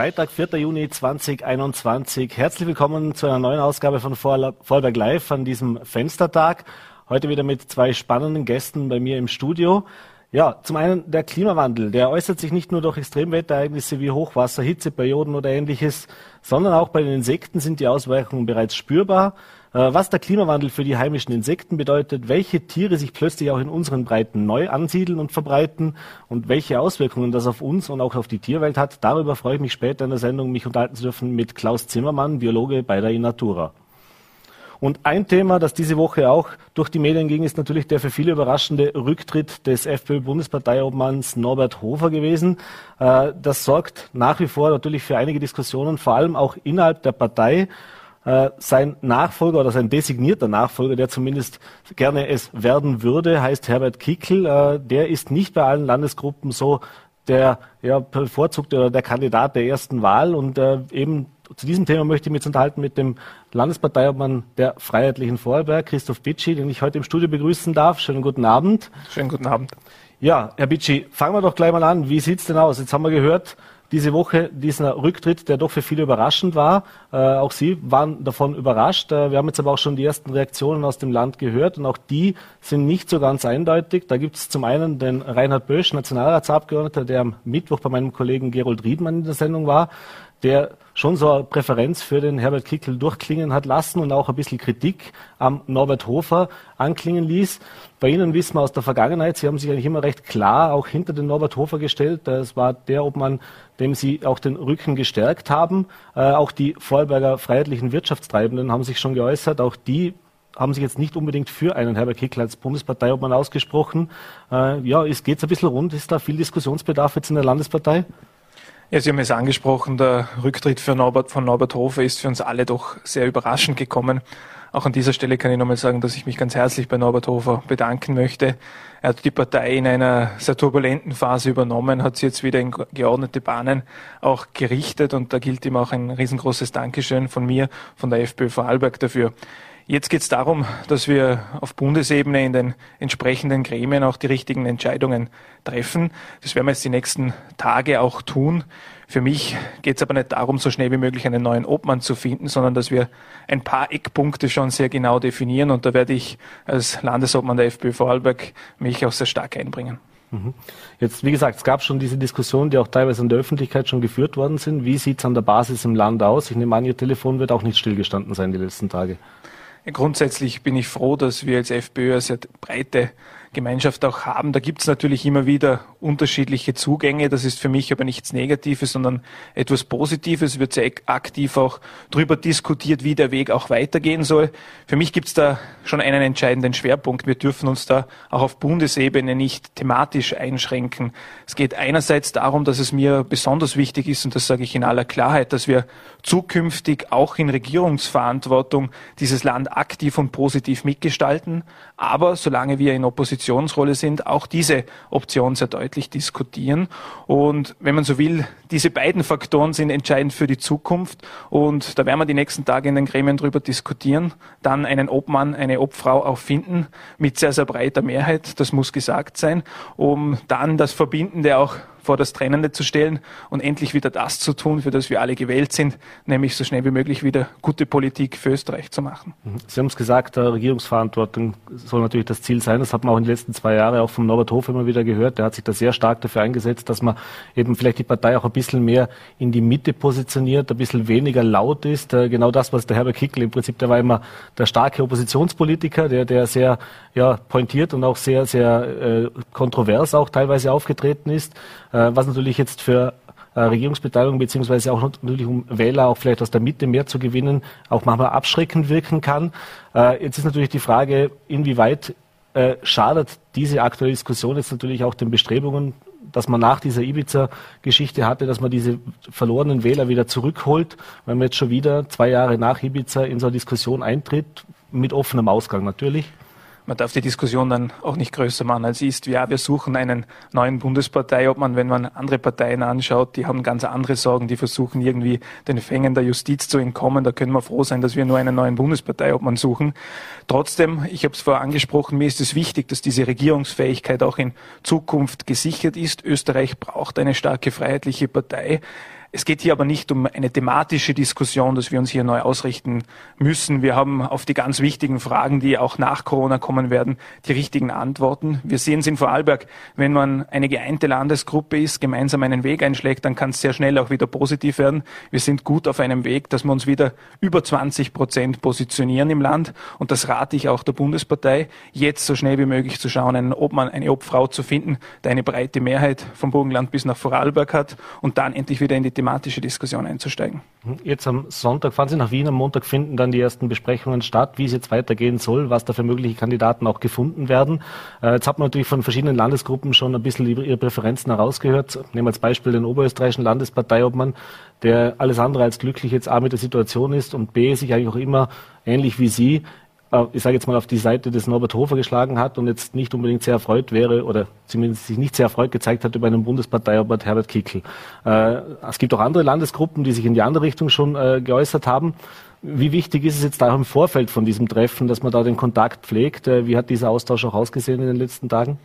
Freitag, 4. Juni 2021. Herzlich willkommen zu einer neuen Ausgabe von Vorarlberg Live an diesem Fenstertag. Heute wieder mit zwei spannenden Gästen bei mir im Studio. Ja, zum einen der Klimawandel. Der äußert sich nicht nur durch Extremwetterereignisse wie Hochwasser, Hitzeperioden oder ähnliches, sondern auch bei den Insekten sind die Auswirkungen bereits spürbar. Äh, was der Klimawandel für die heimischen Insekten bedeutet, welche Tiere sich plötzlich auch in unseren Breiten neu ansiedeln und verbreiten und welche Auswirkungen das auf uns und auch auf die Tierwelt hat, darüber freue ich mich später in der Sendung, mich unterhalten zu dürfen mit Klaus Zimmermann, Biologe bei der Inatura. Und ein Thema, das diese Woche auch durch die Medien ging, ist natürlich der für viele überraschende Rücktritt des FPÖ-Bundesparteiobmanns Norbert Hofer gewesen. Äh, das sorgt nach wie vor natürlich für einige Diskussionen, vor allem auch innerhalb der Partei. Äh, sein Nachfolger oder sein designierter Nachfolger, der zumindest gerne es werden würde, heißt Herbert Kickel. Äh, der ist nicht bei allen Landesgruppen so der ja, bevorzugte oder der Kandidat der ersten Wahl und äh, eben zu diesem Thema möchte ich mich unterhalten mit dem Landesparteiobmann der Freiheitlichen Vorarlberg, Christoph Bitschi, den ich heute im Studio begrüßen darf. Schönen guten Abend. Schönen guten Abend. Ja, Herr Bitschi, fangen wir doch gleich mal an. Wie sieht's denn aus? Jetzt haben wir gehört, diese Woche dieser Rücktritt, der doch für viele überraschend war. Äh, auch Sie waren davon überrascht. Äh, wir haben jetzt aber auch schon die ersten Reaktionen aus dem Land gehört und auch die sind nicht so ganz eindeutig. Da gibt es zum einen den Reinhard Bösch, Nationalratsabgeordneter, der am Mittwoch bei meinem Kollegen Gerold Riedmann in der Sendung war, der schon so eine Präferenz für den Herbert Kickel durchklingen hat lassen und auch ein bisschen Kritik am Norbert Hofer anklingen ließ. Bei Ihnen wissen wir aus der Vergangenheit, Sie haben sich eigentlich immer recht klar auch hinter den Norbert Hofer gestellt. Es war der Obmann, dem Sie auch den Rücken gestärkt haben. Äh, auch die Vorarlberger freiheitlichen Wirtschaftstreibenden haben sich schon geäußert. Auch die haben sich jetzt nicht unbedingt für einen Herbert Kickl als Bundesparteiobmann ausgesprochen. Äh, ja, es geht ein bisschen rund. Ist da viel Diskussionsbedarf jetzt in der Landespartei? Ja, Sie haben es angesprochen, der Rücktritt Norbert, von Norbert Hofer ist für uns alle doch sehr überraschend gekommen. Auch an dieser Stelle kann ich nochmal sagen, dass ich mich ganz herzlich bei Norbert Hofer bedanken möchte. Er hat die Partei in einer sehr turbulenten Phase übernommen, hat sie jetzt wieder in geordnete Bahnen auch gerichtet und da gilt ihm auch ein riesengroßes Dankeschön von mir, von der FPÖ Vorarlberg dafür. Jetzt geht es darum, dass wir auf Bundesebene in den entsprechenden Gremien auch die richtigen Entscheidungen treffen. Das werden wir jetzt die nächsten Tage auch tun. Für mich geht es aber nicht darum, so schnell wie möglich einen neuen Obmann zu finden, sondern dass wir ein paar Eckpunkte schon sehr genau definieren. Und da werde ich als Landesobmann der FPÖ Vorarlberg mich auch sehr stark einbringen. Mhm. Jetzt, wie gesagt, es gab schon diese Diskussionen, die auch teilweise in der Öffentlichkeit schon geführt worden sind. Wie sieht es an der Basis im Land aus? Ich nehme an, Ihr Telefon wird auch nicht stillgestanden sein die letzten Tage. Grundsätzlich bin ich froh, dass wir als FPÖ eine sehr breite Gemeinschaft auch haben. Da gibt es natürlich immer wieder unterschiedliche Zugänge. Das ist für mich aber nichts Negatives, sondern etwas Positives. Wird sehr aktiv auch darüber diskutiert, wie der Weg auch weitergehen soll. Für mich gibt es da schon einen entscheidenden Schwerpunkt. Wir dürfen uns da auch auf Bundesebene nicht thematisch einschränken. Es geht einerseits darum, dass es mir besonders wichtig ist, und das sage ich in aller Klarheit, dass wir zukünftig auch in Regierungsverantwortung dieses Land aktiv und positiv mitgestalten. Aber solange wir in Opposition Oppositionsrolle sind, auch diese Option sehr deutlich diskutieren. Und wenn man so will, diese beiden Faktoren sind entscheidend für die Zukunft. Und da werden wir die nächsten Tage in den Gremien drüber diskutieren, dann einen Obmann, eine Obfrau auch finden mit sehr, sehr breiter Mehrheit. Das muss gesagt sein, um dann das Verbindende auch vor das Trennende zu stellen und endlich wieder das zu tun, für das wir alle gewählt sind, nämlich so schnell wie möglich wieder gute Politik für Österreich zu machen. Mhm. Sie haben es gesagt, Regierungsverantwortung soll natürlich das Ziel sein. Das hat man auch in den letzten zwei Jahren auch vom Norbert Hof immer wieder gehört. Der hat sich da sehr stark dafür eingesetzt, dass man eben vielleicht die Partei auch ein bisschen mehr in die Mitte positioniert, ein bisschen weniger laut ist. Äh, genau das, was der Herbert Kickl im Prinzip, der war immer der starke Oppositionspolitiker, der, der sehr ja, pointiert und auch sehr, sehr äh, kontrovers auch teilweise aufgetreten ist. Äh, was natürlich jetzt für äh, Regierungsbeteiligung beziehungsweise auch natürlich um Wähler auch vielleicht aus der Mitte mehr zu gewinnen, auch manchmal abschreckend wirken kann. Äh, jetzt ist natürlich die Frage, inwieweit schadet diese aktuelle Diskussion jetzt natürlich auch den Bestrebungen, dass man nach dieser Ibiza-Geschichte hatte, dass man diese verlorenen Wähler wieder zurückholt, wenn man jetzt schon wieder zwei Jahre nach Ibiza in so eine Diskussion eintritt, mit offenem Ausgang natürlich man darf die Diskussion dann auch nicht größer machen, als ist. Ja, wir suchen einen neuen Bundespartei, ob man, wenn man andere Parteien anschaut, die haben ganz andere Sorgen, die versuchen irgendwie den Fängen der Justiz zu entkommen. Da können wir froh sein, dass wir nur einen neuen Bundespartei, ob man suchen. Trotzdem, ich habe es vorher angesprochen, mir ist es wichtig, dass diese Regierungsfähigkeit auch in Zukunft gesichert ist. Österreich braucht eine starke freiheitliche Partei Es geht hier aber nicht um eine thematische Diskussion, dass wir uns hier neu ausrichten müssen. Wir haben auf die ganz wichtigen Fragen, die auch nach Corona kommen werden, die richtigen Antworten. Wir sehen es in Vorarlberg, wenn man eine geeinte Landesgruppe ist, gemeinsam einen Weg einschlägt, dann kann es sehr schnell auch wieder positiv werden. Wir sind gut auf einem Weg, dass wir uns wieder über 20 Prozent positionieren im Land. Und das rate ich auch der Bundespartei, jetzt so schnell wie möglich zu schauen, einen Obmann, eine Obfrau zu finden, der eine breite Mehrheit vom Burgenland bis nach Vorarlberg hat und dann endlich wieder in die thematische Diskussion einzusteigen. Jetzt am Sonntag fahren Sie nach Wien, am Montag finden dann die ersten Besprechungen statt, wie es jetzt weitergehen soll, was da für mögliche Kandidaten auch gefunden werden. Äh, jetzt hat man natürlich von verschiedenen Landesgruppen schon ein bisschen ihre Präferenzen herausgehört. Nehmen wir als Beispiel den oberösterreichischen Landesparteiobmann, der alles andere als glücklich jetzt A mit der Situation ist und B sich eigentlich auch immer ähnlich wie Sie ich sage jetzt mal, auf die Seite des Norbert Hofer geschlagen hat und jetzt nicht unbedingt sehr erfreut wäre oder zumindest sich nicht sehr erfreut gezeigt hat über einen Bundesparteiobert Herbert Kickl. Äh, es gibt auch andere Landesgruppen, die sich in die andere Richtung schon äh, geäußert haben. Wie wichtig ist es jetzt da im Vorfeld von diesem Treffen, dass man da den Kontakt pflegt? Wie hat dieser Austausch auch ausgesehen in den letzten Tagen?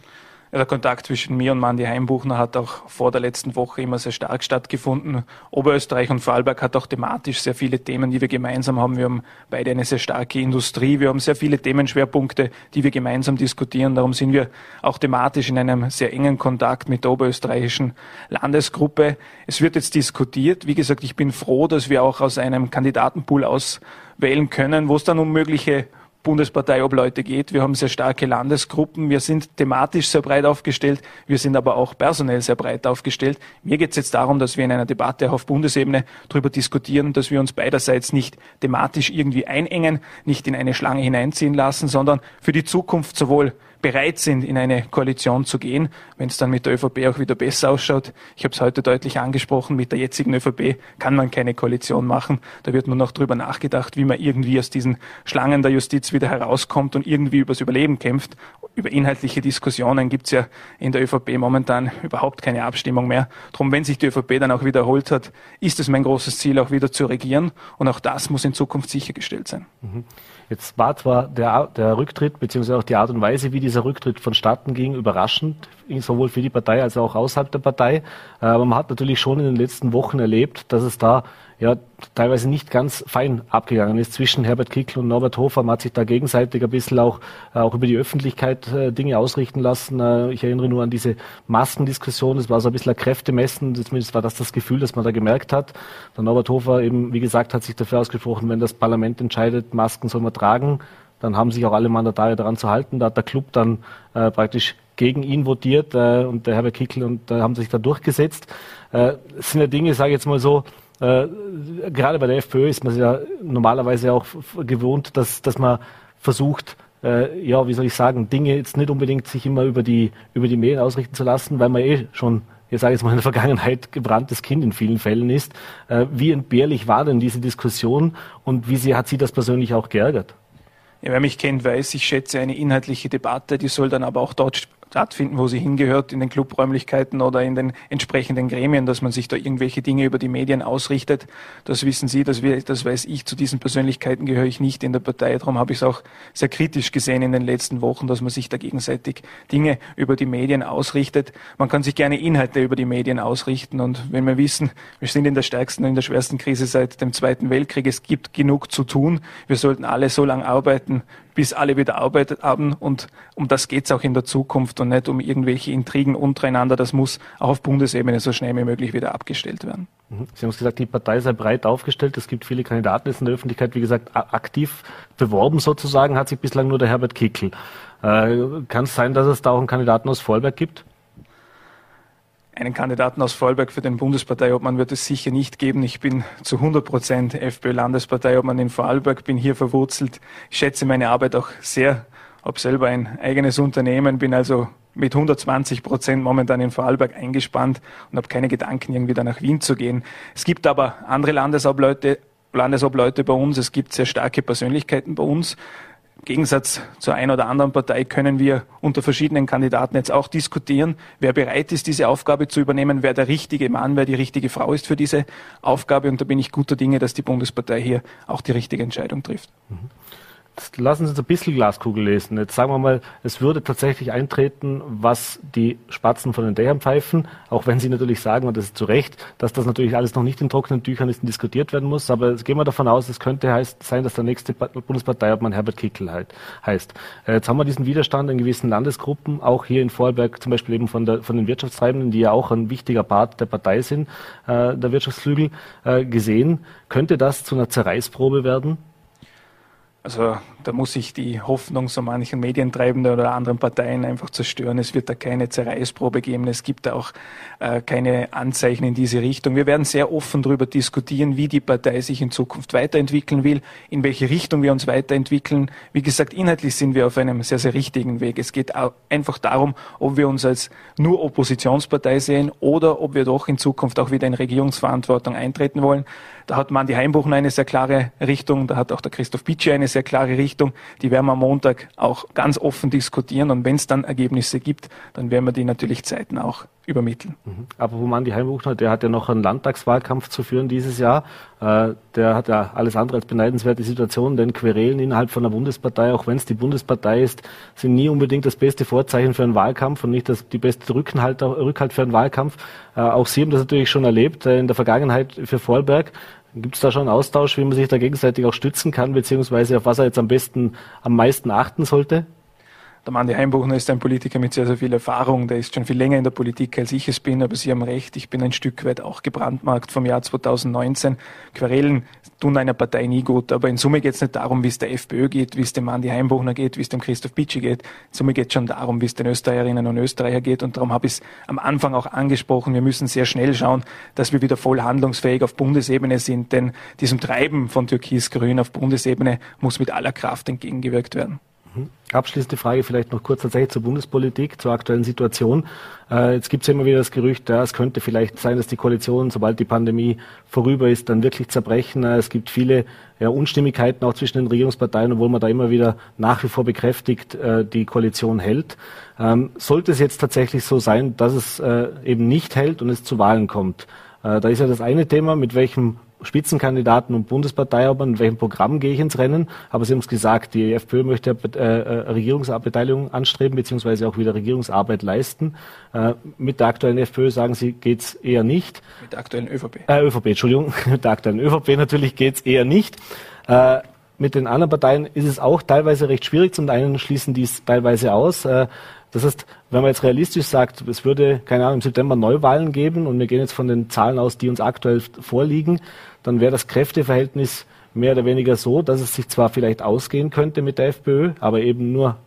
Der Kontakt zwischen mir und Mandy Heimbuchner hat auch vor der letzten Woche immer sehr stark stattgefunden. Oberösterreich und Vorarlberg hat auch thematisch sehr viele Themen, die wir gemeinsam haben. Wir haben beide eine sehr starke Industrie. Wir haben sehr viele Themenschwerpunkte, die wir gemeinsam diskutieren. Darum sind wir auch thematisch in einem sehr engen Kontakt mit der oberösterreichischen Landesgruppe. Es wird jetzt diskutiert. Wie gesagt, ich bin froh, dass wir auch aus einem Kandidatenpool auswählen können, wo es dann um mögliche Bundesparteiobleute geht. Wir haben sehr starke Landesgruppen. Wir sind thematisch sehr breit aufgestellt. Wir sind aber auch personell sehr breit aufgestellt. Mir geht es jetzt darum, dass wir in einer Debatte auch auf Bundesebene darüber diskutieren, dass wir uns beiderseits nicht thematisch irgendwie einengen, nicht in eine Schlange hineinziehen lassen, sondern für die Zukunft sowohl bereit sind, in eine Koalition zu gehen, wenn es dann mit der ÖVP auch wieder besser ausschaut. Ich habe es heute deutlich angesprochen, mit der jetzigen ÖVP kann man keine Koalition machen. Da wird nur noch drüber nachgedacht, wie man irgendwie aus diesen Schlangen der Justiz wieder herauskommt und irgendwie übers Überleben kämpft. Über inhaltliche Diskussionen gibt es ja in der ÖVP momentan überhaupt keine Abstimmung mehr. Drum, wenn sich die ÖVP dann auch wiederholt hat, ist es mein großes Ziel, auch wieder zu regieren. Und auch das muss in Zukunft sichergestellt sein. Mhm. Jetzt war zwar der, der Rücktritt beziehungsweise auch die Art und Weise, wie dieser Rücktritt vonstatten ging, überraschend, sowohl für die Partei als auch außerhalb der Partei. Äh, aber man hat natürlich schon in den letzten Wochen erlebt, dass es da ja teilweise nicht ganz fein abgegangen ist zwischen Herbert Kickl und Norbert Hofer. Man hat sich da gegenseitig ein bisschen auch, äh, auch über die Öffentlichkeit äh, Dinge ausrichten lassen. Ich erinnere nur an diese Maskendiskussion. Es war so ein bisschen ein Kräftemessen. Zumindest war das das Gefühl, das man da gemerkt hat. Der Norbert Hofer eben, wie gesagt, hat sich dafür ausgesprochen, wenn das Parlament entscheidet, Masken soll man tragen, dann haben sich auch alle Mandatare daran zu halten. Da hat der Club dann äh, praktisch gegen ihn votiert äh, und der Herbert Kickl und äh, haben sich da durchgesetzt. Äh, sind ja Dinge, sage ich jetzt mal so, äh, gerade bei der FPÖ ist man ja normalerweise auch gewohnt, dass, dass man versucht, äh, ja, wie soll ich sagen, Dinge jetzt nicht unbedingt sich immer über die, über die Medien ausrichten zu lassen, weil man eh schon, ich sage jetzt mal in der Vergangenheit, gebranntes Kind in vielen Fällen ist. Äh, wie entbehrlich war denn diese Diskussion und wie sehr hat Sie das persönlich auch geärgert? Wer mich kennt, weiß, ich schätze eine inhaltliche Debatte, die soll dann aber auch dort stattfinden, wo sie hingehört, in den Clubräumlichkeiten oder in den entsprechenden Gremien, dass man sich da irgendwelche Dinge über die Medien ausrichtet. Das wissen Sie, das, weiß ich. Zu diesen Persönlichkeiten gehöre ich nicht in der Partei. Darum habe ich es auch sehr kritisch gesehen in den letzten Wochen, dass man sich da gegenseitig Dinge über die Medien ausrichtet. Man kann sich gerne Inhalte über die Medien ausrichten. Und wenn wir wissen, wir sind in der stärksten, in der schwersten Krise seit dem Zweiten Weltkrieg, es gibt genug zu tun. Wir sollten alle so lange arbeiten, bis alle wieder arbeitet haben. Und um das geht es auch in der Zukunft und nicht um irgendwelche Intrigen untereinander. Das muss auch auf Bundesebene so schnell wie möglich wieder abgestellt werden. Mhm. Sie haben es gesagt, die Partei sei breit aufgestellt. Es gibt viele Kandidaten jetzt in der Öffentlichkeit. Wie gesagt, aktiv beworben sozusagen hat sich bislang nur der Herbert Kickl. Äh, Kann es sein, dass es da auch einen Kandidaten aus Vorarlberg gibt? Einen Kandidaten aus Vorarlberg für den Bundesparteiobmann wird es sicher nicht geben. Ich bin zu 100 Prozent FPÖ-Landesparteiobmann in Vorarlberg, bin hier verwurzelt. Ich schätze meine Arbeit auch sehr, habe selber ein eigenes Unternehmen, bin also mit 120 Prozent momentan in Vorarlberg eingespannt und habe keine Gedanken, irgendwie da nach Wien zu gehen. Es gibt aber andere Landesobleute, Landesobleute bei uns. Es gibt sehr starke Persönlichkeiten bei uns. Gegensatz zur einen oder anderen Partei können wir unter verschiedenen Kandidaten jetzt auch diskutieren, wer bereit ist, diese Aufgabe zu übernehmen, wer der richtige Mann, wer die richtige Frau ist für diese Aufgabe. Und da bin ich guter Dinge, dass die Bundespartei hier auch die richtige Entscheidung trifft. Mhm. Lassen Sie uns ein bisschen Glaskugel lesen. Jetzt sagen wir mal, es würde tatsächlich eintreten, was die Spatzen von den Dächern pfeifen, auch wenn Sie natürlich sagen, und das ist zu Recht, dass das natürlich alles noch nicht in trockenen Tüchern ist und diskutiert werden muss. Aber jetzt gehen wir davon aus, es könnte heißt, sein, dass der nächste Bundesparteiobmann Herbert Kickel halt, heißt. Äh, jetzt haben wir diesen Widerstand in gewissen Landesgruppen, auch hier in Vorarlberg zum Beispiel eben von, der, von den Wirtschaftstreibenden, die ja auch ein wichtiger Part der Partei sind, äh, der Wirtschaftsflügel, äh, gesehen. Könnte das zu einer Zerreißprobe werden? Also da muss ich die Hoffnung so manchen Medientreibenden oder anderen Parteien einfach zerstören. Es wird da keine Zerreißprobe geben. Es gibt da auch äh, keine Anzeichen in diese Richtung. Wir werden sehr offen darüber diskutieren, wie die Partei sich in Zukunft weiterentwickeln will, in welche Richtung wir uns weiterentwickeln. Wie gesagt, inhaltlich sind wir auf einem sehr, sehr richtigen Weg. Es geht einfach darum, ob wir uns als nur Oppositionspartei sehen oder ob wir doch in Zukunft auch wieder in Regierungsverantwortung eintreten wollen. Da hat Mandi Heimbuchner eine sehr klare Richtung, da hat auch der Christoph Bitsche eine sehr klare Richtung. Die werden wir am Montag auch ganz offen diskutieren und wenn es dann Ergebnisse gibt, dann werden wir die natürlich zeitnah auch übermitteln. Mhm. Aber wo Mandi Heimbuchner, der hat ja noch einen Landtagswahlkampf zu führen dieses Jahr. Äh, der hat ja alles andere als beneidenswerte Situation, denn Querelen innerhalb von der Bundespartei, auch wenn es die Bundespartei ist, sind nie unbedingt das beste Vorzeichen für einen Wahlkampf und nicht das, die beste Rückhalt, für einen Wahlkampf. Äh, auch Sie haben das natürlich schon erlebt äh, in der Vergangenheit für Vorarlberg. Gibt es da schon einen Austausch, wie man sich da gegenseitig auch stützen kann, beziehungsweise auf was er jetzt am besten, am meisten achten sollte? Der Mann Heimbuchner ist ein Politiker mit sehr, sehr viel Erfahrung. Der ist schon viel länger in der Politik, als ich es bin. Aber Sie haben recht, ich bin ein Stück weit auch gebrandmarkt vom Jahr 2019. Querelen tun einer Partei nie gut. Aber in Summe geht es nicht darum, wie es der FPÖ geht, wie es dem Andi Heimbuchner geht, wie es dem Christoph Bitschi geht. In Summe geht es schon darum, wie es den Österreicherinnen und Österreicher geht. Und darum habe ich es am Anfang auch angesprochen. Wir müssen sehr schnell schauen, dass wir wieder voll handlungsfähig auf Bundesebene sind. Denn diesem Treiben von Türkis-Grün auf Bundesebene muss mit aller Kraft entgegengewirkt werden. Abschließende Frage vielleicht noch kurz tatsächlich zur Bundespolitik, zur aktuellen Situation. Äh, jetzt gibt es ja immer wieder das Gerücht, ja, es könnte vielleicht sein, dass die Koalition, sobald die Pandemie vorüber ist, dann wirklich zerbrechen. Äh, es gibt viele Unstimmigkeiten auch zwischen den Regierungsparteien, obwohl man da immer wieder nach wie vor bekräftigt, äh, die Koalition hält. Ähm, sollte es jetzt tatsächlich so sein, dass es eben nicht hält und es zu Wahlen kommt, da ist ja das eine Thema, mit welchem Spitzenkandidaten und Bundesparteiobern, in welchem Programm gehe ich ins Rennen. Aber Sie haben es gesagt, die FPÖ möchte äh, äh, Regierungsbeteiligung anstreben, beziehungsweise auch wieder Regierungsarbeit leisten. Äh, mit der aktuellen FPÖ sagen Sie, geht es eher nicht. Mit der aktuellen ÖVP. Äh, ÖVP, Entschuldigung. mit der aktuellen ÖVP natürlich geht es eher nicht. Äh, mit den anderen Parteien ist es auch teilweise recht schwierig. Zum einen schließen die es teilweise aus. Äh, das heißt, wenn man jetzt realistisch sagt, es würde, keine Ahnung, im September Neuwahlen geben und wir gehen jetzt von den Zahlen aus, die uns aktuell vorliegen, dann wäre das Kräfteverhältnis mehr oder weniger so, dass es sich zwar vielleicht ausgehen könnte mit der FPÖ, aber eben nur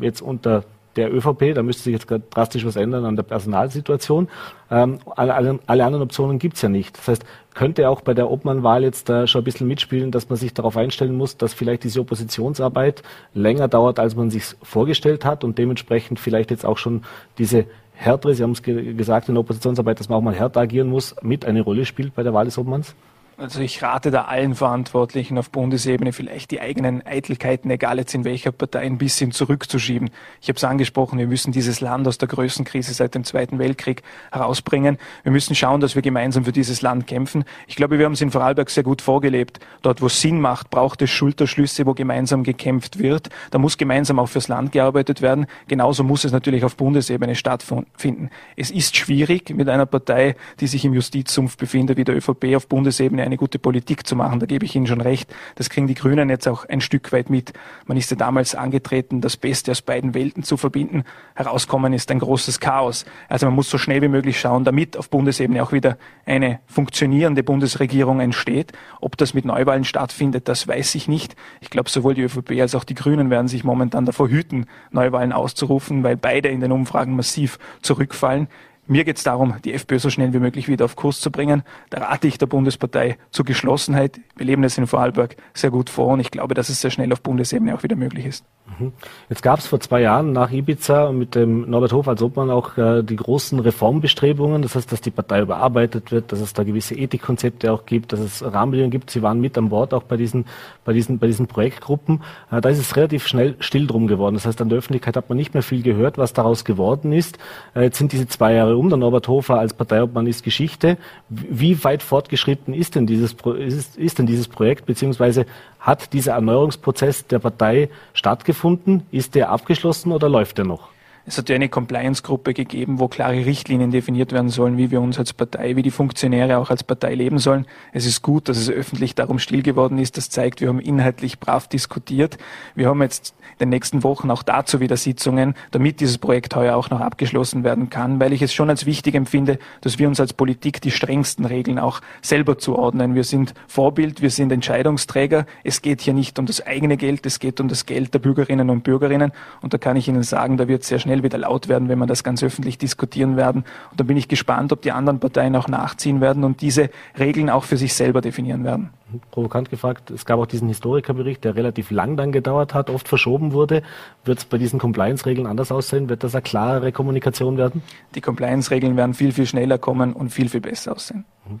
jetzt unter der ÖVP, da müsste sich jetzt drastisch was ändern an der Personalsituation. Ähm, alle, alle, alle, anderen Optionen gibt's ja nicht. Das heißt, könnte auch bei der Obmannwahl jetzt äh, schon ein bisschen mitspielen, dass man sich darauf einstellen muss, dass vielleicht diese Oppositionsarbeit länger dauert, als man sich vorgestellt hat und dementsprechend vielleicht jetzt auch schon diese härtere, Sie haben es ge gesagt in der Oppositionsarbeit, dass man auch mal härter agieren muss, mit eine Rolle spielt bei der Wahl des Obmanns? Also ich rate da allen Verantwortlichen auf Bundesebene vielleicht die eigenen Eitelkeiten, egal jetzt in welcher Partei, ein bisschen zurückzuschieben. Ich habe es angesprochen, wir müssen dieses Land aus der größten Krise seit dem Zweiten Weltkrieg herausbringen. Wir müssen schauen, dass wir gemeinsam für dieses Land kämpfen. Ich glaube, wir haben es in Vorarlberg sehr gut vorgelebt. Dort, wo es Sinn macht, braucht es Schulterschlüsse, wo gemeinsam gekämpft wird. Da muss gemeinsam auch fürs Land gearbeitet werden. Genauso muss es natürlich auf Bundesebene stattfinden. Es ist schwierig mit einer Partei, die sich im Justizsumpf befindet, wie der ÖVP auf Bundesebene eine gute Politik zu machen. Da gebe ich Ihnen schon recht. Das kriegen die Grünen jetzt auch ein Stück weit mit. Man ist ja damals angetreten, das Beste aus beiden Welten zu verbinden. Herauskommen ist ein großes Chaos. Also man muss so schnell wie möglich schauen, damit auf Bundesebene auch wieder eine funktionierende Bundesregierung entsteht. Ob das mit Neuwahlen stattfindet, das weiß ich nicht. Ich glaube, sowohl die ÖVP als auch die Grünen werden sich momentan davor hüten, Neuwahlen auszurufen, weil beide in den Umfragen massiv zurückfallen. Mir geht es darum, die FPÖ so schnell wie möglich wieder auf Kurs zu bringen. Da rate ich der Bundespartei zur Geschlossenheit. Wir leben das in Vorarlberg sehr gut vor und ich glaube, dass es sehr schnell auf Bundesebene auch wieder möglich ist. Mhm. Jetzt gab es vor zwei Jahren nach Ibiza mit dem Norbert Hof als Obmann auch äh, die großen Reformbestrebungen. Das heißt, dass die Partei überarbeitet wird, dass es da gewisse Ethikkonzepte auch gibt, dass es Rahmenbedingungen gibt. Sie waren mit an Bord auch bei diesen, bei diesen, bei diesen Projektgruppen. Äh, da ist es relativ schnell still drum geworden. Das heißt, an der Öffentlichkeit hat man nicht mehr viel gehört, was daraus geworden ist. Äh, jetzt sind diese zwei Jahre Jahre um. Der Norbert Hofer als Parteiobmann ist Geschichte. Wie weit fortgeschritten ist denn dieses, ist, ist denn dieses Projekt, beziehungsweise hat dieser Erneuerungsprozess der Partei stattgefunden? Ist der abgeschlossen oder läuft der noch? Es hat ja eine Compliance-Gruppe gegeben, wo klare Richtlinien definiert werden sollen, wie wir uns als Partei, wie die Funktionäre auch als Partei leben sollen. Es ist gut, dass es öffentlich darum still geworden ist. Das zeigt, wir haben inhaltlich brav diskutiert. Wir haben jetzt in den nächsten Wochen auch dazu wieder Sitzungen, damit dieses Projekt heuer auch noch abgeschlossen werden kann, weil ich es schon als wichtig empfinde, dass wir uns als Politik die strengsten Regeln auch selber zuordnen. Wir sind Vorbild, wir sind Entscheidungsträger. Es geht hier nicht um das eigene Geld, es geht um das Geld der Bürgerinnen und Bürgerinnen. Und da kann ich Ihnen sagen, da wird sehr schnell schnell wieder laut werden, wenn wir das ganz öffentlich diskutieren werden. Und da bin ich gespannt, ob die anderen Parteien auch nachziehen werden und diese Regeln auch für sich selber definieren werden. Provokant gefragt, es gab auch diesen Historikerbericht, der relativ lang dann gedauert hat, oft verschoben wurde. Wird es bei diesen Compliance-Regeln anders aussehen? Wird das eine klarere Kommunikation werden? Die Compliance-Regeln werden viel, viel schneller kommen und viel, viel besser aussehen. Mhm.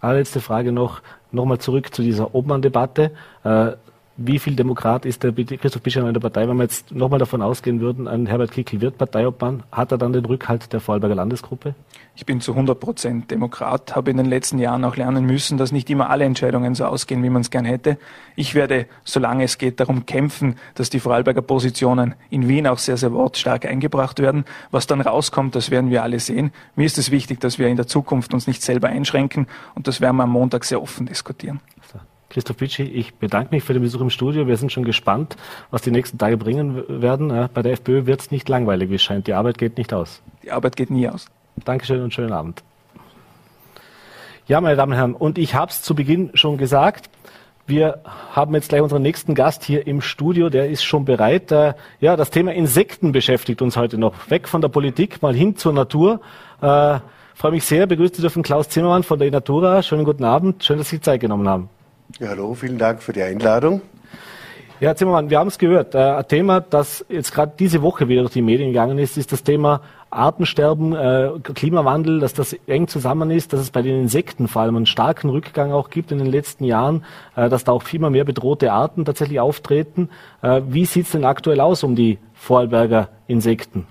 Allerletzte Frage noch, nochmal zurück zu dieser Obmann-Debatte. Äh, wie viel Demokrat ist der Christoph Bischof in der Partei? Wenn wir jetzt nochmal davon ausgehen würden, ein Herbert Kickl wird Parteiobmann, hat er dann den Rückhalt der Vorarlberger Landesgruppe? Ich bin zu 100 Prozent Demokrat, habe in den letzten Jahren auch lernen müssen, dass nicht immer alle Entscheidungen so ausgehen, wie man es gern hätte. Ich werde, solange es geht, darum kämpfen, dass die Vorarlberger Positionen in Wien auch sehr, sehr wortstark eingebracht werden. Was dann rauskommt, das werden wir alle sehen. Mir ist es wichtig, dass wir in der Zukunft uns nicht selber einschränken und das werden wir am Montag sehr offen diskutieren. Christoph Pitschi, ich bedanke mich für den Besuch im Studio. Wir sind schon gespannt, was die nächsten Tage bringen werden. Bei der FPÖ wird es nicht langweilig, wie es scheint. Die Arbeit geht nicht aus. Die Arbeit geht nie aus. Dankeschön und schönen Abend. Ja, meine Damen und Herren, und ich habe es zu Beginn schon gesagt, wir haben jetzt gleich unseren nächsten Gast hier im Studio, der ist schon bereit. Ja, das Thema Insekten beschäftigt uns heute noch. Weg von der Politik, mal hin zur Natur. Äh, freue mich sehr, begrüßt zu dürfen Klaus Zimmermann von der Natura. Schönen guten Abend, schön, dass Sie Zeit genommen haben. Ja, hallo, vielen Dank für die Einladung. Ja, Zimmermann, wir haben es gehört. Äh, ein Thema, das jetzt gerade diese Woche wieder durch die Medien gegangen ist, ist das Thema Artensterben, äh, Klimawandel, dass das eng zusammen ist, dass es bei den Insekten vor allem einen starken Rückgang auch gibt in den letzten Jahren, äh, dass da auch immer mehr bedrohte Arten tatsächlich auftreten. Äh, wie sieht es denn aktuell aus um die Vorarlberger Insekten?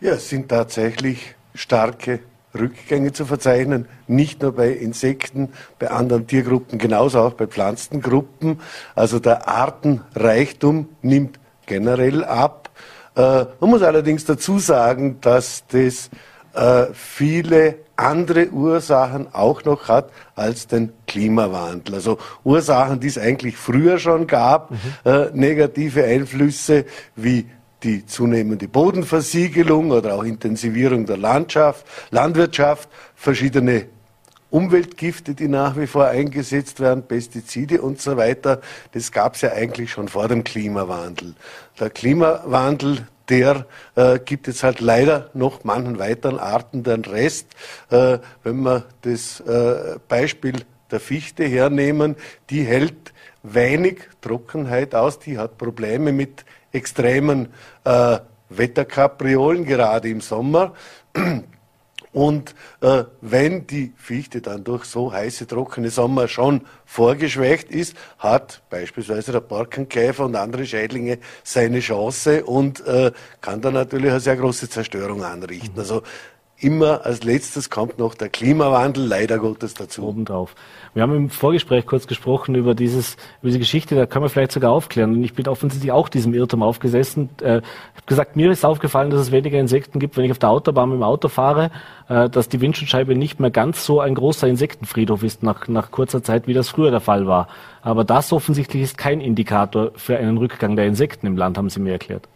Ja, es sind tatsächlich starke Rückgänge zu verzeichnen, nicht nur bei Insekten, bei anderen Tiergruppen, genauso auch bei Pflanzengruppen. Also der Artenreichtum nimmt generell ab. Äh, man muss allerdings dazu sagen, dass das äh, viele andere Ursachen auch noch hat als den Klimawandel. Also Ursachen, die es eigentlich früher schon gab, mhm. äh, negative Einflüsse wie die zunehmende Bodenversiegelung oder auch Intensivierung der Landschaft, Landwirtschaft, verschiedene Umweltgifte, die nach wie vor eingesetzt werden, Pestizide und so weiter. Das gab es ja eigentlich schon vor dem Klimawandel. Der Klimawandel, der äh, gibt jetzt halt leider noch manchen weiteren Arten den Rest. Äh, wenn wir das äh, Beispiel der Fichte hernehmen, die hält wenig Trockenheit aus, die hat Probleme mit extremen äh, Wetterkapriolen, gerade im Sommer. Und äh, wenn die Fichte dann durch so heiße, trockene Sommer schon vorgeschwächt ist, hat beispielsweise der Borkenkäfer und andere Schädlinge seine Chance und äh, kann dann natürlich eine sehr große Zerstörung anrichten. Mhm. Also immer als letztes kommt noch der Klimawandel, leider Gottes, dazu. Obendrauf. Wir haben im Vorgespräch kurz gesprochen über dieses, über diese Geschichte, da können wir vielleicht sogar aufklären. Und ich bin offensichtlich auch diesem Irrtum aufgesessen. Äh, ich habe gesagt, mir ist aufgefallen, dass es weniger Insekten gibt, wenn ich auf der Autobahn mit dem Auto fahre, äh, dass die Windschutzscheibe nicht mehr ganz so ein großer Insektenfriedhof ist nach, nach kurzer Zeit, wie das früher der Fall war. Aber das offensichtlich ist kein Indikator für einen Rückgang der Insekten im Land, haben Sie mir erklärt.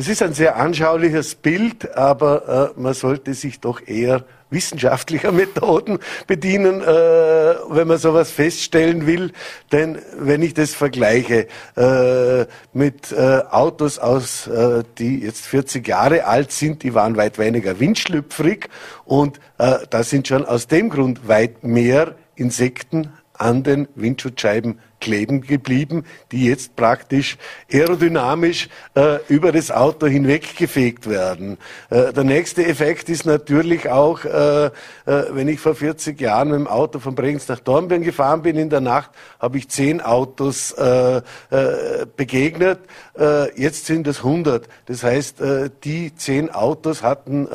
Es ist ein sehr anschauliches Bild, aber äh, man sollte sich doch eher wissenschaftlicher Methoden bedienen, äh, wenn man sowas feststellen will. Denn wenn ich das vergleiche äh, mit äh, Autos aus, äh, die jetzt 40 Jahre alt sind, die waren weit weniger windschlüpfrig und äh, da sind schon aus dem Grund weit mehr Insekten an den Windschutzscheiben kleben geblieben, die jetzt praktisch aerodynamisch äh, über das Auto hinweggefegt werden. Äh, der nächste Effekt ist natürlich auch, äh, äh wenn ich vor 40 Jahren mit dem Auto von Bregenz nach Dornbirn gefahren bin in der Nacht, habe ich zehn Autos äh, äh, begegnet. jetzt sind es 100. Das heißt, die zehn Autos hatten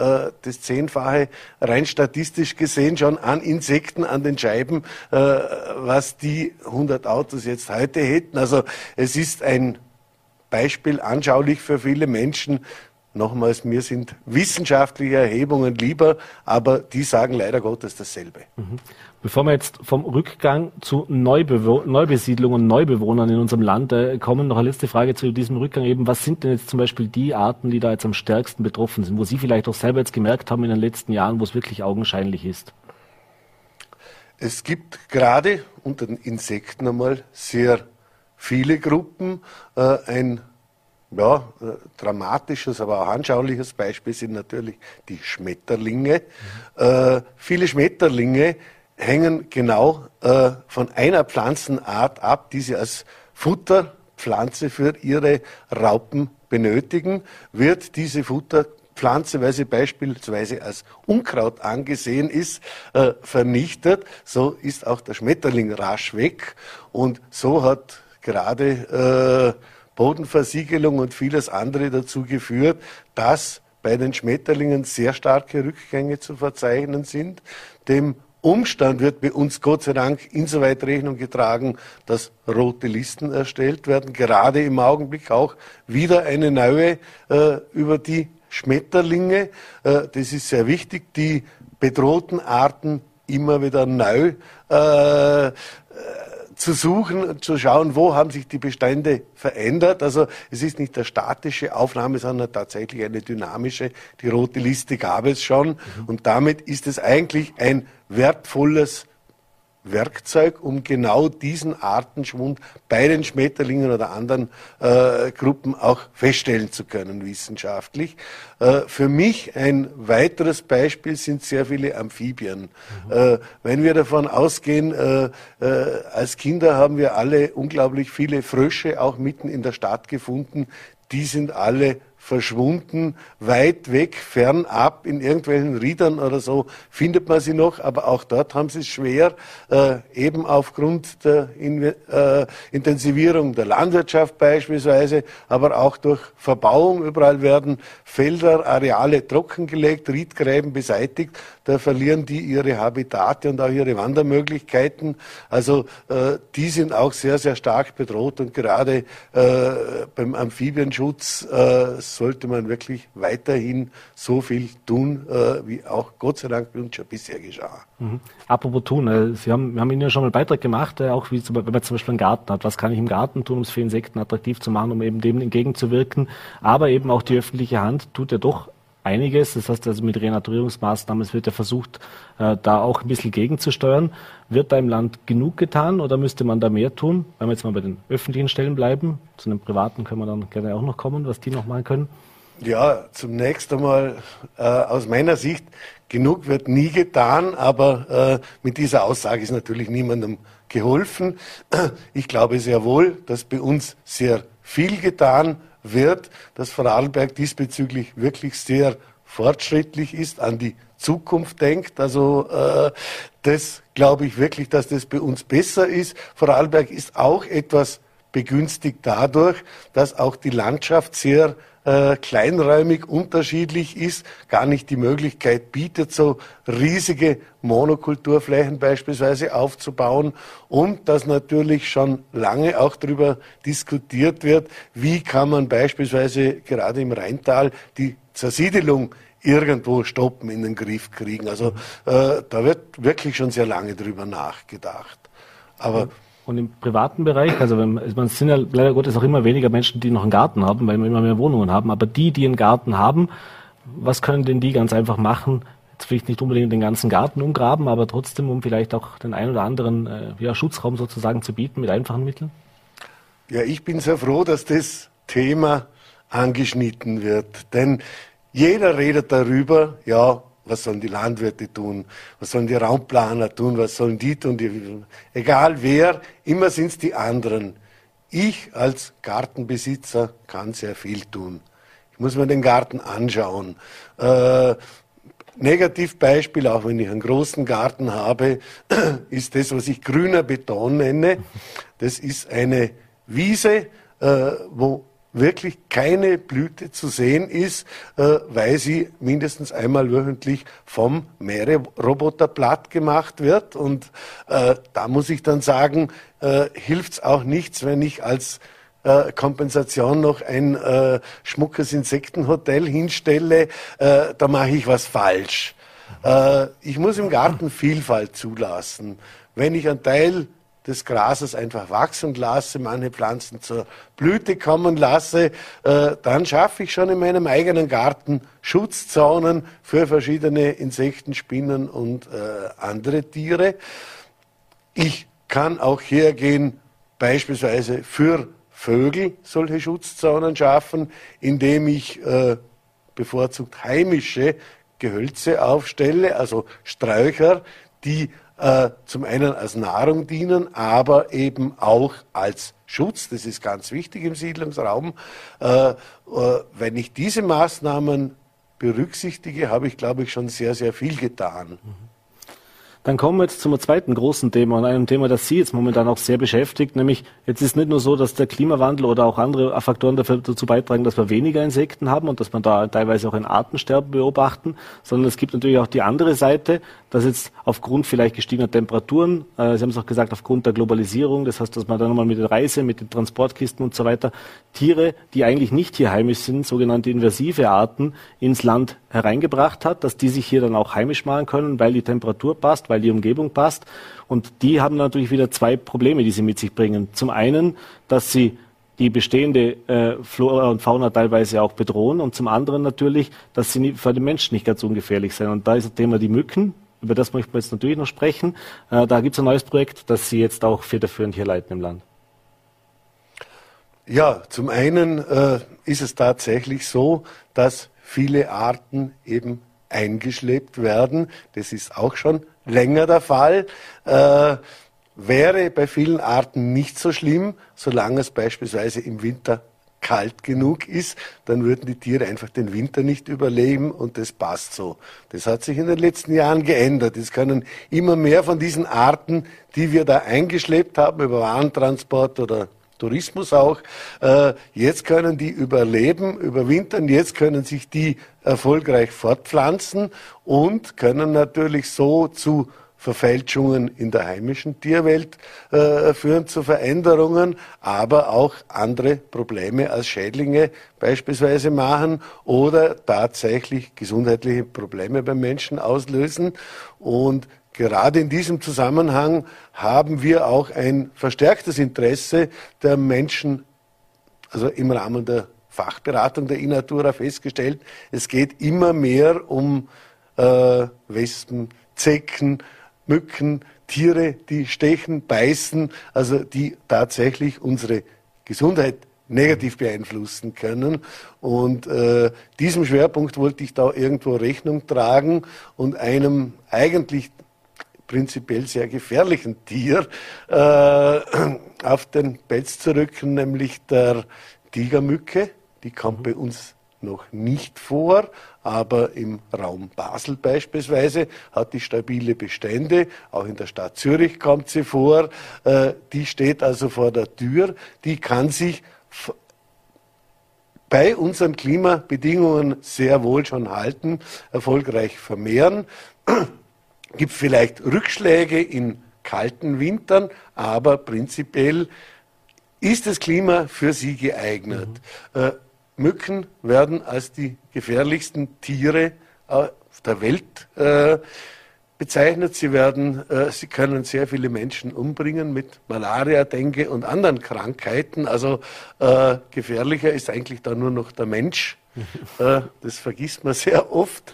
das Zehnfache rein statistisch gesehen schon an Insekten an den Scheiben, was die 100 Autos das jetzt heute hätten. Also es ist ein Beispiel anschaulich für viele Menschen. Nochmals, mir sind wissenschaftliche Erhebungen lieber, aber die sagen leider Gottes dasselbe. Mhm. Bevor wir jetzt vom Rückgang zu Neubewo Neubesiedlung und Neubewohnern in unserem Land äh, kommen, noch eine letzte Frage zu diesem Rückgang eben. Was sind denn jetzt zum Beispiel die Arten, die da jetzt am stärksten betroffen sind, wo Sie vielleicht auch selber jetzt gemerkt haben in den letzten Jahren, wo es wirklich augenscheinlich ist? Es gibt gerade unter den Insekten einmal sehr viele Gruppen. Äh, ein ja, äh, dramatisches, aber auch anschauliches Beispiel sind natürlich die Schmetterlinge. Mhm. Äh, viele Schmetterlinge hängen genau äh, von einer Pflanzenart ab, die sie als Futterpflanze für ihre Raupen benötigen. Wird diese Futter Pflanze, weil sie beispielsweise als Unkraut angesehen ist, äh, vernichtet, so ist auch der Schmetterling rasch weg. Und so hat gerade äh, Bodenversiegelung und vieles andere dazu geführt, dass bei den Schmetterlingen sehr starke Rückgänge zu verzeichnen sind. Dem Umstand wird bei uns Gott sei Dank insoweit Rechnung getragen, dass rote Listen erstellt werden, gerade im Augenblick auch wieder eine neue äh, über die Schmetterlinge. Äh, das ist sehr wichtig, die bedrohten Arten immer wieder neu äh, äh, zu suchen, zu schauen, wo haben sich die Bestände verändert. Also es ist nicht eine statische Aufnahme, sondern tatsächlich eine dynamische. Die rote Liste gab es schon mhm. und damit ist es eigentlich ein wertvolles Werkzeug, um genau diesen Artenschwund bei den Schmetterlingen oder anderen äh, Gruppen auch feststellen zu können, wissenschaftlich. Äh, für mich ein weiteres Beispiel sind sehr viele Amphibien. Mhm. Äh, wenn wir davon ausgehen, äh, äh, als Kinder haben wir alle unglaublich viele Frösche auch mitten in der Stadt gefunden. Die sind alle verschwunden, weit weg, fernab, in irgendwelchen Riedern oder so findet man sie noch, aber auch dort haben sie es schwer, äh, eben aufgrund der In äh, Intensivierung der Landwirtschaft beispielsweise, aber auch durch Verbauung. Überall werden Felder, Areale trockengelegt, Riedgräben beseitigt. Da verlieren die ihre Habitate und auch ihre Wandermöglichkeiten. Also äh, die sind auch sehr, sehr stark bedroht und gerade äh, beim Amphibienschutz äh, sollte man wirklich weiterhin so viel tun, äh, wie auch Gott sei Dank uns schon bisher geschah. Mhm. Apropos tun, äh, Sie haben, wir haben Ihnen ja schon mal einen Beitrag gemacht, äh, auch wie zum, wenn man zum Beispiel einen Garten hat. Was kann ich im Garten tun, um es für Insekten attraktiv zu machen, um eben dem entgegenzuwirken? Aber eben auch die öffentliche Hand tut ja doch einiges. Das heißt also mit Renaturierungsmaßnahmen, es wird ja versucht, äh, da auch ein bisschen gegenzusteuern. Wird da im Land genug getan oder müsste man da mehr tun? Wenn wir jetzt mal bei den öffentlichen Stellen bleiben, zu den privaten können wir dann gerne auch noch kommen, was die noch machen können. Ja, zunächst einmal äh, aus meiner Sicht, genug wird nie getan, aber äh, mit dieser Aussage ist natürlich niemandem geholfen. Ich glaube sehr wohl, dass bei uns sehr viel getan wird, dass Vorarlberg diesbezüglich wirklich sehr fortschrittlich ist, an die Zukunft denkt. Also äh, das glaube ich wirklich, dass das bei uns besser ist. Vorarlberg ist auch etwas begünstigt dadurch, dass auch die Landschaft sehr äh, kleinräumig unterschiedlich ist, gar nicht die Möglichkeit bietet, so riesige Monokulturflächen beispielsweise aufzubauen und dass natürlich schon lange auch darüber diskutiert wird, wie kann man beispielsweise gerade im Rheintal die Zersiedelung irgendwo stoppen, in den Griff kriegen. Also äh, da wird wirklich schon sehr lange drüber nachgedacht. Aber und im privaten Bereich, also wenn, also man sind ja leider Gottes auch immer weniger Menschen, die noch einen Garten haben, weil wir immer mehr Wohnungen haben. Aber die, die einen Garten haben, was können denn die ganz einfach machen? Jetzt vielleicht nicht unbedingt den ganzen Garten umgraben, aber trotzdem, um vielleicht auch den ein oder anderen äh, ja, Schutzraum sozusagen zu bieten mit einfachen Mitteln? Ja, ich bin sehr froh, dass das Thema angeschnitten wird. Denn jeder redet darüber, ja, was sollen die Landwirte tun, was sollen die Raumplaner tun, was sollen die tun, die, egal wer, immer sind es die anderen. Ich als Gartenbesitzer kann sehr viel tun. Ich muss mir den Garten anschauen. Äh, Negativbeispiel, auch wenn ich einen großen Garten habe, ist das, was ich grüner Beton nenne. Das ist eine Wiese, äh, wo wirklich keine Blüte zu sehen ist, äh, weil sie mindestens einmal wöchentlich vom Mähroboter platt gemacht wird. Und äh, da muss ich dann sagen, äh, hilft es auch nichts, wenn ich als äh, Kompensation noch ein äh, schmuckes Insektenhotel hinstelle, äh, da mache ich was falsch. Äh, ich muss im Garten Vielfalt zulassen. Wenn ich einen Teil des Grases einfach wachsen lasse, manche Pflanzen zur Blüte kommen lasse, äh, dann schaffe ich schon in meinem eigenen Garten Schutzzonen für verschiedene Insekten, Spinnen und äh, andere Tiere. Ich kann auch hergehen, beispielsweise für Vögel solche Schutzzonen schaffen, indem ich äh, bevorzugt heimische Gehölze aufstelle, also Sträucher, die äh, zum einen als Nahrung dienen, aber eben auch als Schutz. Das ist ganz wichtig im Siedlungsraum. Äh, äh, wenn ich diese Maßnahmen berücksichtige, habe ich, glaube ich, schon sehr, sehr viel getan. Dann kommen wir jetzt zum zweiten großen Thema und einem Thema, das Sie jetzt momentan auch sehr beschäftigt, nämlich jetzt ist nicht nur so, dass der Klimawandel oder auch andere Faktoren dazu beitragen, dass wir weniger Insekten haben und dass man da teilweise auch ein Artensterben beobachten, sondern es gibt natürlich auch die andere Seite, dass jetzt aufgrund vielleicht gestiegener Temperaturen, äh, Sie haben es auch gesagt, aufgrund der Globalisierung, das heißt, dass man dann nochmal mit der Reise, mit den Transportkisten und so weiter, Tiere, die eigentlich nicht hier heimisch sind, sogenannte invasive Arten, ins Land hereingebracht hat, dass die sich hier dann auch heimisch machen können, weil die Temperatur passt, weil die Umgebung passt. Und die haben natürlich wieder zwei Probleme, die sie mit sich bringen. Zum einen, dass sie die bestehende äh, Flora und Fauna teilweise auch bedrohen und zum anderen natürlich, dass sie für den Menschen nicht ganz ungefährlich sind. Und da ist das Thema die Mücken. Über das möchten wir jetzt natürlich noch sprechen. Äh, da gibt es ein neues Projekt, das Sie jetzt auch federführend hier leiten im Land. Ja, zum einen äh, ist es tatsächlich so, dass viele Arten eben eingeschleppt werden. Das ist auch schon länger der Fall. Äh, wäre bei vielen Arten nicht so schlimm, solange es beispielsweise im Winter kalt genug ist, dann würden die Tiere einfach den Winter nicht überleben und das passt so. Das hat sich in den letzten Jahren geändert. Es können immer mehr von diesen Arten, die wir da eingeschleppt haben über Warentransport oder Tourismus auch. Äh, jetzt können die überleben, überwintern, jetzt können sich die erfolgreich fortpflanzen und können natürlich so zu Verfälschungen in der heimischen Tierwelt äh, führen, zu Veränderungen, aber auch andere Probleme als Schädlinge beispielsweise machen oder tatsächlich gesundheitliche Probleme beim Menschen auslösen. Und Gerade in diesem Zusammenhang haben wir auch ein verstärktes Interesse der Menschen, also im Rahmen der Fachberatung der Inatura festgestellt, es geht immer mehr um äh, Wespen, Zecken, Mücken, Tiere, die stechen, beißen, also die tatsächlich unsere Gesundheit negativ beeinflussen können. Und äh, diesem Schwerpunkt wollte ich da irgendwo Rechnung tragen und einem eigentlich prinzipiell sehr gefährlichen Tier äh, auf den Pelz zu rücken, nämlich der Tigermücke. Die kommt mhm. bei uns noch nicht vor, aber im Raum Basel beispielsweise hat die stabile Bestände. Auch in der Stadt Zürich kommt sie vor. Äh, die steht also vor der Tür. Die kann sich bei unseren Klimabedingungen sehr wohl schon halten, erfolgreich vermehren gibt vielleicht Rückschläge in kalten Wintern, aber prinzipiell ist das Klima für sie geeignet. Mhm. Äh, Mücken werden als die gefährlichsten Tiere auf der Welt äh, bezeichnet. Sie werden, äh, sie können sehr viele Menschen umbringen mit Malaria, Dengue und anderen Krankheiten. Also äh, gefährlicher ist eigentlich da nur noch der Mensch. Äh, das vergisst man sehr oft.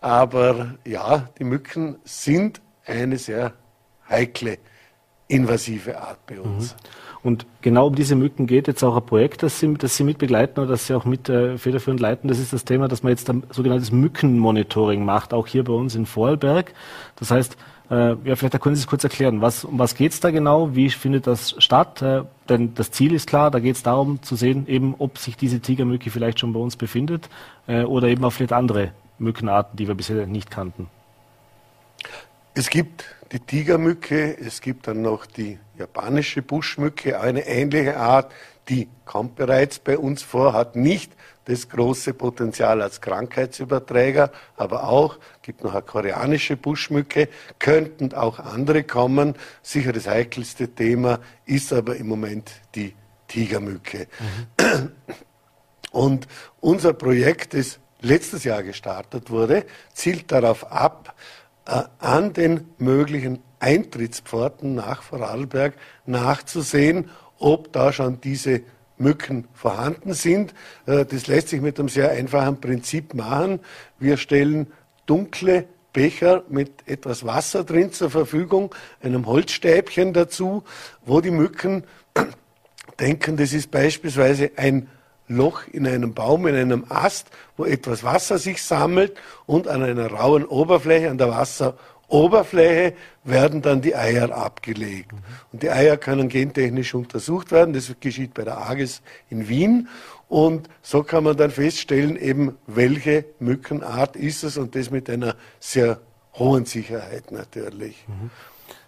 Aber ja, die Mücken sind eine sehr heikle, invasive Art bei uns. Mhm. Und genau um diese Mücken geht jetzt auch ein Projekt, das Sie, das Sie mitbegleiten oder das Sie auch mit äh, federführend leiten. Das ist das Thema, dass man jetzt ein sogenanntes Mückenmonitoring macht, auch hier bei uns in Vorarlberg. Das heißt, äh, ja, vielleicht können Sie es kurz erklären. Was, um was geht es da genau? Wie findet das statt? Äh, denn das Ziel ist klar, da geht es darum zu sehen, eben, ob sich diese Tigermücke vielleicht schon bei uns befindet äh, oder eben auch vielleicht andere Mückenarten, die wir bisher nicht kannten. Es gibt die Tigermücke, es gibt dann noch die japanische Buschmücke, eine ähnliche Art, die kommt bereits bei uns vor, hat nicht das große Potenzial als Krankheitsüberträger, aber auch, gibt noch eine koreanische Buschmücke, könnten auch andere kommen. Sicher das heikelste Thema ist aber im Moment die Tigermücke. Mhm. Und unser Projekt, das letztes Jahr gestartet wurde, zielt darauf ab, an den möglichen Eintrittspforten nach Vorarlberg nachzusehen, ob da schon diese Mücken vorhanden sind. Äh, das lässt sich mit einem sehr einfachen Prinzip machen. Wir stellen dunkle Becher mit etwas Wasser drin zur Verfügung, einem Holzstäbchen dazu, wo die Mücken denken, das ist beispielsweise ein Loch in einem Baum, in einem Ast, wo etwas Wasser sich sammelt und an einer rauen Oberfläche, an der Wasseroberfläche werden dann die Eier abgelegt. Und die Eier können gentechnisch untersucht werden. Das geschieht bei der AGES in Wien. Und so kann man dann feststellen, eben welche Mückenart ist es und das mit einer sehr hohen Sicherheit natürlich. Mhm.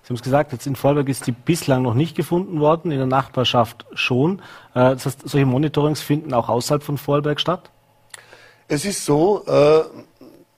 Sie haben es gesagt, jetzt in Vorarlberg ist die bislang noch nicht gefunden worden, in der Nachbarschaft schon. Äh, das heißt, solche Monitorings finden auch außerhalb von Vorarlberg statt? Es ist so, äh,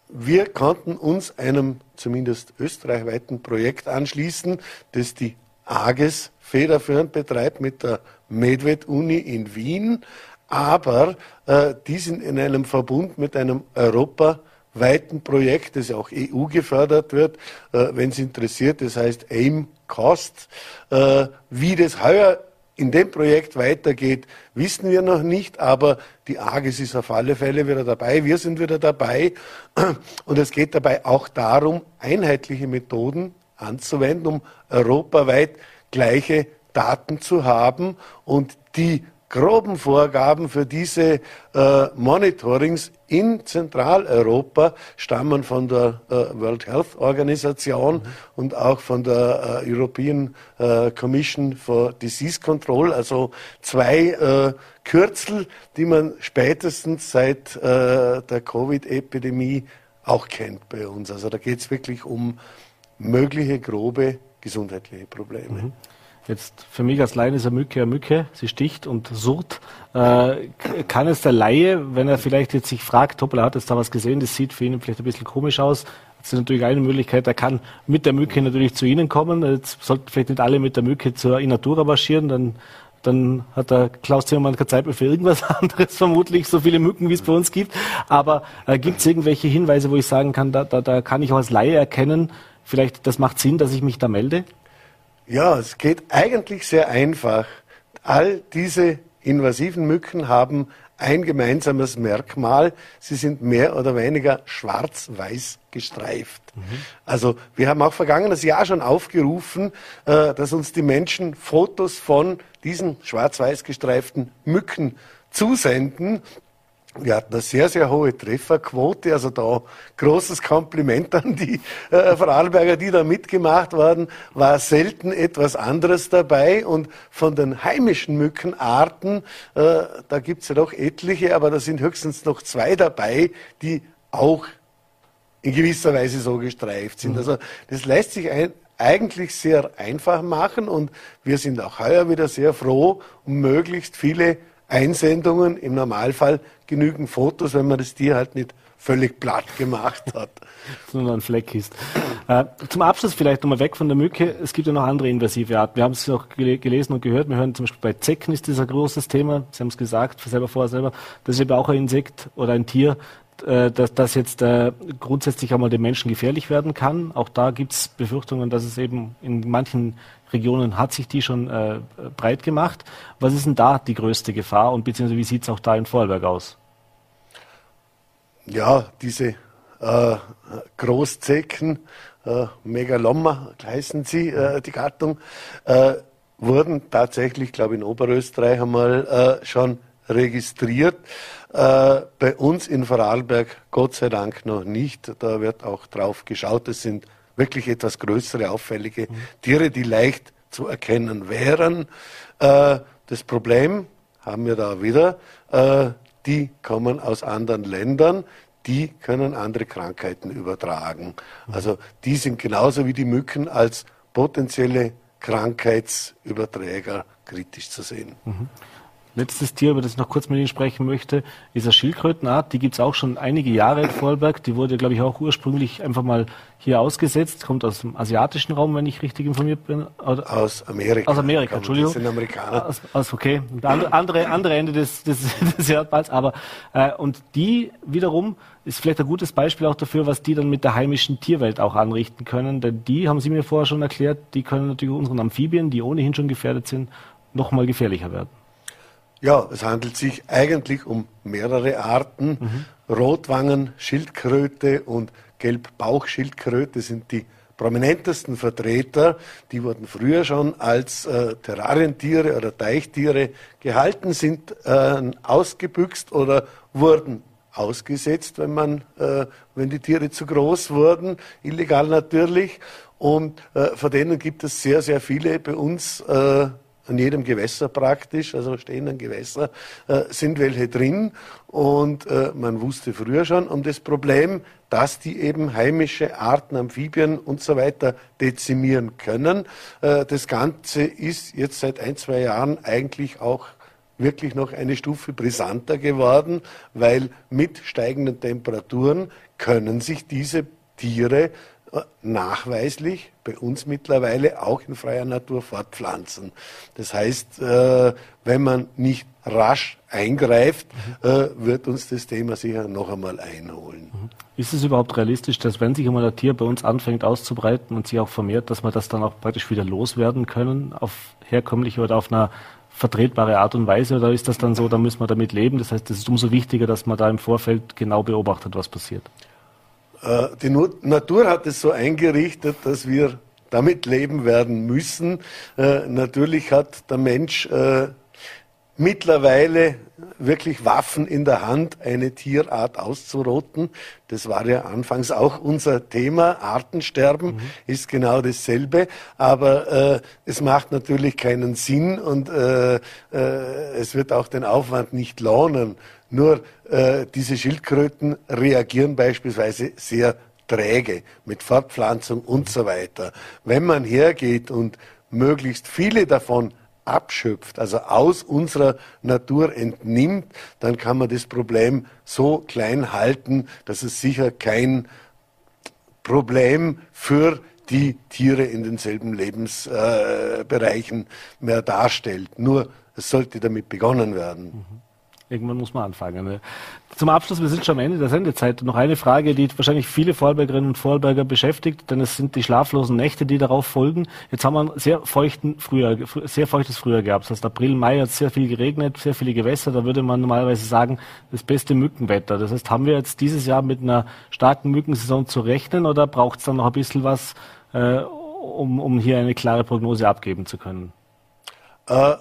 wir konnten uns einem zumindest österreichweiten Projekt anschließen, das die AGES federführend betreibt mit der Medved-Uni in Wien, aber äh, die sind in einem Verbund mit einem Europa- weiten Projekt, das auch EU gefördert wird, äh, wenn es interessiert, das heißt AIM Cost. Äh, wie das heuer in dem Projekt weitergeht, wissen wir noch nicht, aber die AGES ist auf alle Fälle wieder dabei, wir sind wieder dabei. Und es geht dabei auch darum, einheitliche Methoden anzuwenden, um europaweit gleiche Daten zu haben und die groben Vorgaben für diese äh, Monitorings in Zentraleuropa stammen von der äh, World Health Organisation mhm. und auch von der äh, European äh, Commission for Disease Control, also zwei äh, Kürzel, die man spätestens seit äh, der Covid-Epidemie auch kennt bei uns. Also da geht es wirklich um mögliche grobe gesundheitliche Probleme. Mhm. Jetzt für mich als Laien ist eine Mücke eine Mücke, sie sticht und surrt. Äh, kann es der Laie, wenn er vielleicht jetzt sich fragt, hoppla, hat jetzt da was gesehen, das sieht für ihn vielleicht ein bisschen komisch aus, das ist natürlich eine Möglichkeit, er kann mit der Mücke natürlich zu Ihnen kommen. Jetzt sollten vielleicht nicht alle mit der Mücke zur Inatura marschieren, dann, dann hat der Klaus Zimmermann keine Zeit mehr für irgendwas anderes, vermutlich, so viele Mücken, wie es bei uns gibt. Aber äh, gibt es irgendwelche Hinweise, wo ich sagen kann, da, da, da kann ich auch als Laie erkennen, vielleicht das macht Sinn, dass ich mich da melde? Ja, es geht eigentlich sehr einfach. All diese invasiven Mücken haben ein gemeinsames Merkmal. Sie sind mehr oder weniger schwarz-weiß gestreift. Mhm. Also wir haben auch vergangenes Jahr schon aufgerufen, äh, dass uns die Menschen Fotos von diesen schwarz-weiß gestreiften Mücken zusenden. Wir hatten eine sehr, sehr hohe Trefferquote, also da großes Kompliment an die äh, Vorarlberger, die da mitgemacht waren, war selten etwas anderes dabei und von den heimischen Mückenarten, äh, da gibt's ja doch etliche, aber da sind höchstens noch zwei dabei, die auch in gewisser Weise so gestreift sind. Mhm. Also das lässt sich ein, eigentlich sehr einfach machen und wir sind auch heuer wieder sehr froh, um möglichst viele Einsendungen, im Normalfall genügen Fotos, wenn man das Tier halt nicht völlig platt gemacht hat. Sondern ein Fleck ist. Äh, zum Abschluss vielleicht nochmal weg von der Mücke. Es gibt ja noch andere invasive Arten. Wir haben es auch gelesen und gehört. Wir hören zum Beispiel bei Zecken ist das ein großes Thema. Sie haben es gesagt, selber vorher selber. Das ist eben auch ein Insekt oder ein Tier, äh, dass das jetzt äh, grundsätzlich einmal den Menschen gefährlich werden kann. Auch da gibt es Befürchtungen, dass es eben in manchen Regionen hat sich die schon äh, breit gemacht. Was ist denn da die größte Gefahr und beziehungsweise wie sieht es auch da in Vorarlberg aus? Ja, diese äh, Großzecken, äh, Megaloma heißen sie, äh, die Gattung, äh, wurden tatsächlich, glaube ich, in Oberösterreich einmal äh, schon registriert. Äh, bei uns in Vorarlberg Gott sei Dank noch nicht. Da wird auch drauf geschaut. Es sind wirklich etwas größere, auffällige mhm. Tiere, die leicht zu erkennen wären. Äh, das Problem haben wir da wieder. Äh, die kommen aus anderen Ländern die können andere Krankheiten übertragen. Also die sind genauso wie die Mücken als potenzielle Krankheitsüberträger kritisch zu sehen. Mhm. Letztes Tier, über das ich noch kurz mit Ihnen sprechen möchte, ist eine Schildkrötenart. Die gibt es auch schon einige Jahre in Vorarlberg. Die wurde, glaube ich, auch ursprünglich einfach mal hier ausgesetzt. Kommt aus dem asiatischen Raum, wenn ich richtig informiert bin. Oder? Aus Amerika. Aus Amerika, Entschuldigung. Das sind Amerikaner. Aus, aus okay. Andere, andere Ende des, des, des Erdballs. Aber, äh, und die wiederum ist vielleicht ein gutes Beispiel auch dafür, was die dann mit der heimischen Tierwelt auch anrichten können. Denn die, haben Sie mir vorher schon erklärt, die können natürlich unseren Amphibien, die ohnehin schon gefährdet sind, noch mal gefährlicher werden. Ja, es handelt sich eigentlich um mehrere Arten. Mhm. Rotwangen, Schildkröte und Gelbbauchschildkröte sind die prominentesten Vertreter. Die wurden früher schon als äh, Terrarientiere oder Teichtiere gehalten, sind äh, ausgebüxt oder wurden ausgesetzt, wenn man, äh, wenn die Tiere zu groß wurden, illegal natürlich. Und äh, von denen gibt es sehr, sehr viele bei uns äh, an jedem Gewässer praktisch, also stehenden Gewässer, äh, sind welche drin. Und äh, man wusste früher schon um das Problem, dass die eben heimische Arten, Amphibien und so weiter dezimieren können. Äh, das Ganze ist jetzt seit ein, zwei Jahren eigentlich auch wirklich noch eine Stufe brisanter geworden, weil mit steigenden Temperaturen können sich diese Tiere nachweislich bei uns mittlerweile auch in freier Natur fortpflanzen. Das heißt, äh, wenn man nicht rasch eingreift, äh, wird uns das Thema sicher noch einmal einholen. Mhm. Ist es überhaupt realistisch, dass wenn sich einmal ein Tier bei uns anfängt auszubreiten und sich auch vermehrt, dass wir das dann auch praktisch wieder loswerden können auf herkömmliche oder auf einer vertretbare Art und Weise oder ist das dann so, da müssen wir damit leben? Das heißt, es ist umso wichtiger, dass man da im Vorfeld genau beobachtet, was passiert. Äh, die Natur hat es so eingerichtet, dass wir damit leben werden müssen. Äh, natürlich hat der Mensch äh, mittlerweile wirklich Waffen in der Hand, eine Tierart auszurotten. Das war ja anfangs auch unser Thema. Artensterben mhm. ist genau dasselbe. Aber äh, es macht natürlich keinen Sinn und äh, äh, es wird auch den Aufwand nicht lohnen. Nur äh, diese Schildkröten reagieren beispielsweise sehr träge mit Fortpflanzung und so weiter. Wenn man hergeht und möglichst viele davon abschöpft, also aus unserer Natur entnimmt, dann kann man das Problem so klein halten, dass es sicher kein Problem für die Tiere in denselben Lebensbereichen äh, mehr darstellt. Nur es sollte damit begonnen werden. Mhm. Irgendwann muss man anfangen. Ne? Zum Abschluss, wir sind schon am Ende der Sendezeit. Noch eine Frage, die wahrscheinlich viele Vorarlbergerinnen und Vorarlberger beschäftigt, denn es sind die schlaflosen Nächte, die darauf folgen. Jetzt haben wir einen sehr feuchten Frühjahr, sehr feuchtes Frühjahr gehabt. Das heißt, April, Mai hat sehr viel geregnet, sehr viele Gewässer. Da würde man normalerweise sagen, das beste Mückenwetter. Das heißt, haben wir jetzt dieses Jahr mit einer starken Mückensaison zu rechnen oder braucht es dann noch ein bisschen was, äh, um, um hier eine klare Prognose abgeben zu können? Äh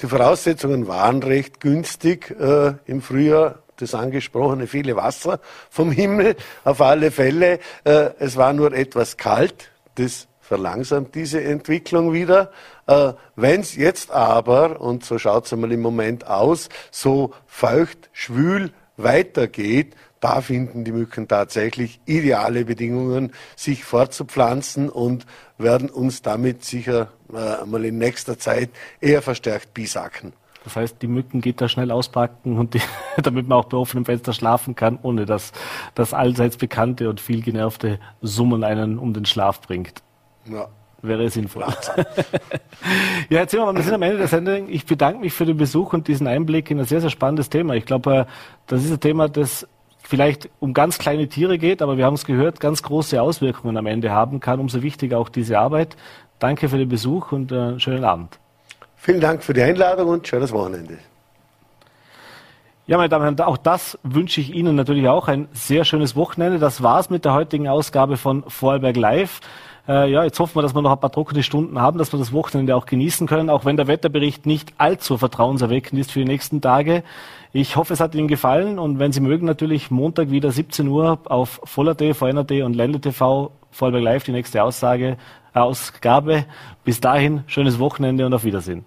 die Voraussetzungen waren recht günstig äh, im Frühjahr. Das angesprochene viele Wasser vom Himmel auf alle Fälle. Äh, es war nur etwas kalt. Das verlangsamt diese Entwicklung wieder. Äh, Wenn es jetzt aber, und so schaut es einmal im Moment aus, so feucht, schwül weitergeht, da finden die Mücken tatsächlich ideale Bedingungen, sich fortzupflanzen und werden uns damit sicher äh, mal in nächster Zeit eher verstärkt bisacken. Das heißt, die Mücken geht da schnell auspacken und die, damit man auch bei offenem Fenster schlafen kann, ohne dass das allseits bekannte und viel genervte Summen einen um den Schlaf bringt. Ja. Wäre sinnvoll. ja, Herr Zimmermann, wir sind am Ende der Sendung. Ich bedanke mich für den Besuch und diesen Einblick in ein sehr, sehr spannendes Thema. Ich glaube, das ist ein Thema, das vielleicht um ganz kleine Tiere geht, aber wir haben es gehört, ganz große Auswirkungen am Ende haben kann. Umso wichtiger auch diese Arbeit. Danke für den Besuch und äh, schönen Abend. Vielen Dank für die Einladung und schönes Wochenende. Ja, meine Damen und Herren, auch das wünsche ich Ihnen natürlich auch ein sehr schönes Wochenende. Das war's mit der heutigen Ausgabe von Vorarlberg Live. Äh, ja, jetzt hoffen wir, dass wir noch ein paar trockene Stunden haben, dass wir das Wochenende auch genießen können, auch wenn der Wetterbericht nicht allzu vertrauenserweckend ist für die nächsten Tage. Ich hoffe, es hat Ihnen gefallen und wenn Sie mögen, natürlich Montag wieder 17 Uhr auf Voller.de, VNRT und Ländle TV, Vorarlberg Live, die nächste Aussage, Ausgabe. Bis dahin, schönes Wochenende und auf Wiedersehen.